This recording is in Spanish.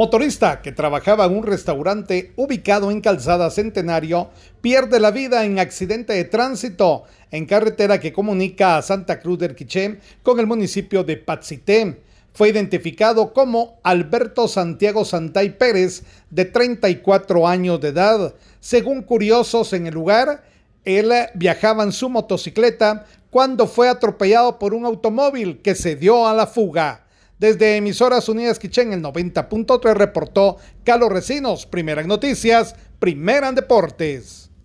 Motorista que trabajaba en un restaurante ubicado en Calzada Centenario pierde la vida en accidente de tránsito en carretera que comunica a Santa Cruz del Quiché con el municipio de Patzité. Fue identificado como Alberto Santiago Santay Pérez, de 34 años de edad. Según curiosos en el lugar, él viajaba en su motocicleta cuando fue atropellado por un automóvil que se dio a la fuga. Desde Emisoras Unidas Quichén, el 90.3 reportó Carlos Recinos, primera en noticias, primera en deportes.